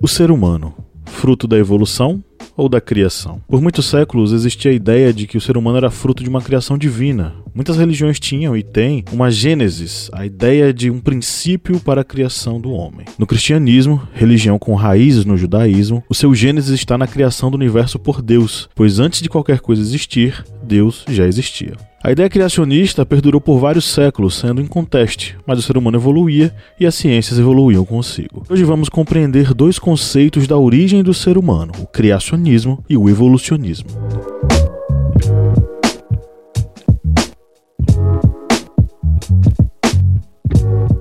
O ser humano, fruto da evolução ou da criação? Por muitos séculos existia a ideia de que o ser humano era fruto de uma criação divina. Muitas religiões tinham e têm uma gênesis, a ideia de um princípio para a criação do homem. No cristianismo, religião com raízes no judaísmo, o seu gênesis está na criação do universo por Deus, pois antes de qualquer coisa existir, Deus já existia. A ideia criacionista perdurou por vários séculos, sendo inconteste, mas o ser humano evoluía e as ciências evoluíam consigo. Hoje vamos compreender dois conceitos da origem do ser humano: o criacionismo e o evolucionismo.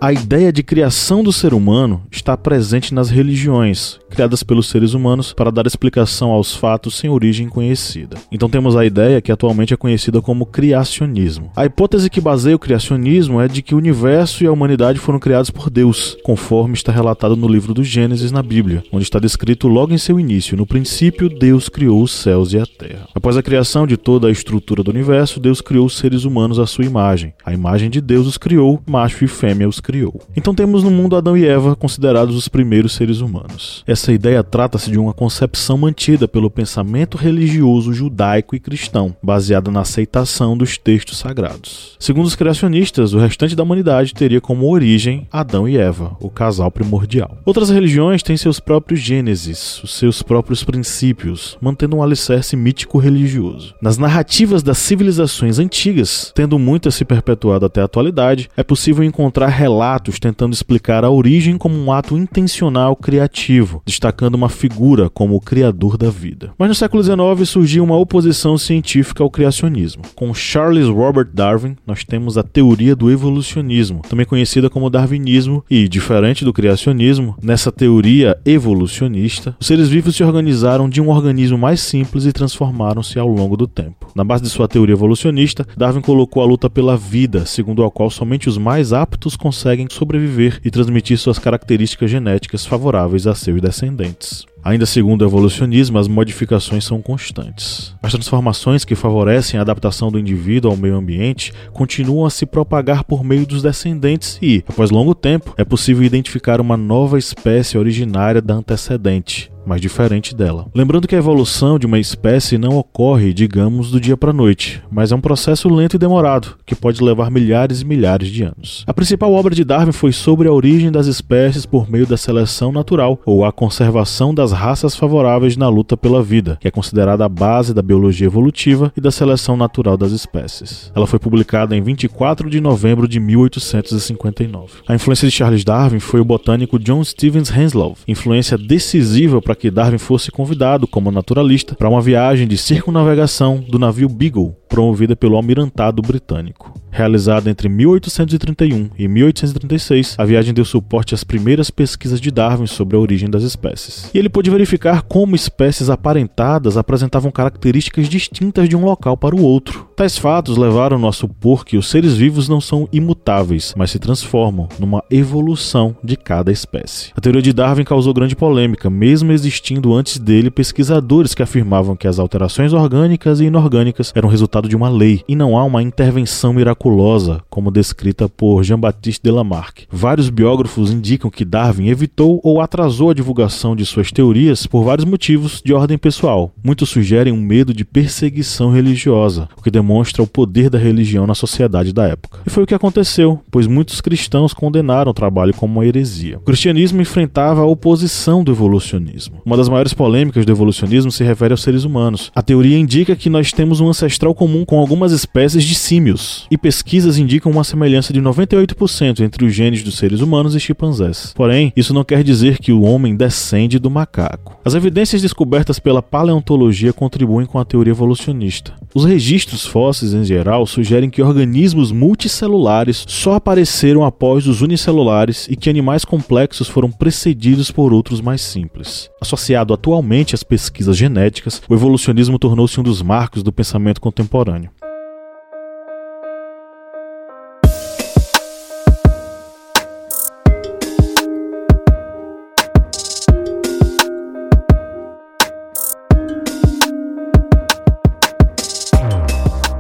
A ideia de criação do ser humano está presente nas religiões, criadas pelos seres humanos para dar explicação aos fatos sem origem conhecida. Então temos a ideia que atualmente é conhecida como criacionismo. A hipótese que baseia o criacionismo é de que o universo e a humanidade foram criados por Deus, conforme está relatado no livro do Gênesis na Bíblia, onde está descrito logo em seu início: No princípio, Deus criou os céus e a terra. Após a criação de toda a estrutura do universo, Deus criou os seres humanos à sua imagem. A imagem de Deus os criou, macho e fêmea os criou criou. Então temos no mundo Adão e Eva considerados os primeiros seres humanos. Essa ideia trata-se de uma concepção mantida pelo pensamento religioso judaico e cristão, baseada na aceitação dos textos sagrados. Segundo os criacionistas, o restante da humanidade teria como origem Adão e Eva, o casal primordial. Outras religiões têm seus próprios gênesis, os seus próprios princípios, mantendo um alicerce mítico religioso. Nas narrativas das civilizações antigas, tendo muitas se perpetuado até a atualidade, é possível encontrar relatos relatos tentando explicar a origem como um ato intencional criativo, destacando uma figura como o criador da vida. Mas no século XIX surgiu uma oposição científica ao criacionismo. Com Charles Robert Darwin, nós temos a teoria do evolucionismo, também conhecida como darwinismo, e, diferente do criacionismo, nessa teoria evolucionista, os seres vivos se organizaram de um organismo mais simples e transformaram-se ao longo do tempo. Na base de sua teoria evolucionista, Darwin colocou a luta pela vida, segundo a qual somente os mais aptos conseguem conseguem sobreviver e transmitir suas características genéticas favoráveis a seus descendentes. Ainda segundo o evolucionismo, as modificações são constantes. As transformações que favorecem a adaptação do indivíduo ao meio ambiente continuam a se propagar por meio dos descendentes e, após longo tempo, é possível identificar uma nova espécie originária da antecedente, mas diferente dela. Lembrando que a evolução de uma espécie não ocorre, digamos, do dia para a noite, mas é um processo lento e demorado, que pode levar milhares e milhares de anos. A principal obra de Darwin foi sobre a origem das espécies por meio da seleção natural ou a conservação das raças favoráveis na luta pela vida, que é considerada a base da biologia evolutiva e da seleção natural das espécies. Ela foi publicada em 24 de novembro de 1859. A influência de Charles Darwin foi o botânico John Stevens Henslow, influência decisiva para para que Darwin fosse convidado como naturalista para uma viagem de circunnavegação do navio Beagle, promovida pelo almirantado britânico. Realizada entre 1831 e 1836, a viagem deu suporte às primeiras pesquisas de Darwin sobre a origem das espécies. E ele pôde verificar como espécies aparentadas apresentavam características distintas de um local para o outro. Tais fatos levaram-no a supor que os seres vivos não são imutáveis, mas se transformam numa evolução de cada espécie. A teoria de Darwin causou grande polêmica, mesmo existindo antes dele pesquisadores que afirmavam que as alterações orgânicas e inorgânicas eram resultado de uma lei e não há uma intervenção miraculosa miraculosa, como descrita por Jean-Baptiste Delamarck. Vários biógrafos indicam que Darwin evitou ou atrasou a divulgação de suas teorias por vários motivos de ordem pessoal. Muitos sugerem um medo de perseguição religiosa, o que demonstra o poder da religião na sociedade da época. E foi o que aconteceu, pois muitos cristãos condenaram o trabalho como uma heresia. O cristianismo enfrentava a oposição do evolucionismo. Uma das maiores polêmicas do evolucionismo se refere aos seres humanos. A teoria indica que nós temos um ancestral comum com algumas espécies de símios e pesquisas indicam uma semelhança de 98% entre os genes dos seres humanos e chimpanzés. Porém, isso não quer dizer que o homem descende do macaco. As evidências descobertas pela paleontologia contribuem com a teoria evolucionista. Os registros fósseis em geral sugerem que organismos multicelulares só apareceram após os unicelulares e que animais complexos foram precedidos por outros mais simples. Associado atualmente às pesquisas genéticas, o evolucionismo tornou-se um dos marcos do pensamento contemporâneo.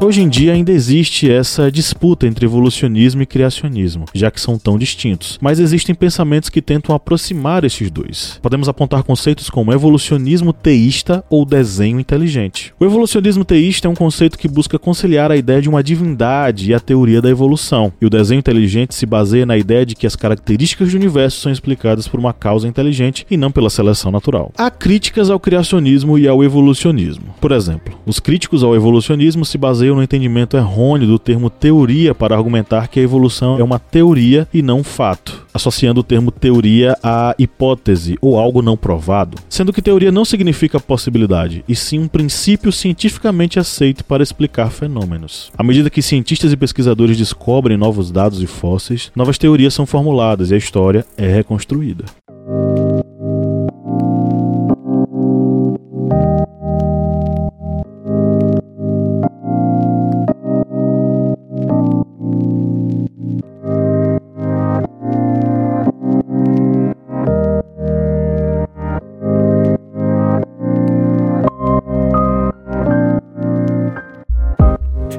Hoje em dia ainda existe essa disputa entre evolucionismo e criacionismo, já que são tão distintos, mas existem pensamentos que tentam aproximar esses dois. Podemos apontar conceitos como evolucionismo teísta ou desenho inteligente. O evolucionismo teísta é um conceito que busca conciliar a ideia de uma divindade e a teoria da evolução, e o desenho inteligente se baseia na ideia de que as características do universo são explicadas por uma causa inteligente e não pela seleção natural. Há críticas ao criacionismo e ao evolucionismo. Por exemplo, os críticos ao evolucionismo se baseiam no entendimento errôneo do termo teoria para argumentar que a evolução é uma teoria e não um fato, associando o termo teoria a hipótese ou algo não provado, sendo que teoria não significa possibilidade, e sim um princípio cientificamente aceito para explicar fenômenos. À medida que cientistas e pesquisadores descobrem novos dados e fósseis, novas teorias são formuladas e a história é reconstruída.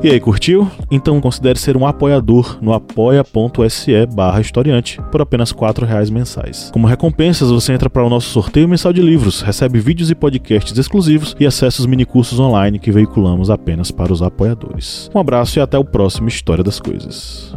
E aí, curtiu? Então considere ser um apoiador no apoia.se barra historiante por apenas R$ reais mensais. Como recompensas, você entra para o nosso sorteio mensal de livros, recebe vídeos e podcasts exclusivos e acessa os minicursos online que veiculamos apenas para os apoiadores. Um abraço e até o próximo História das Coisas.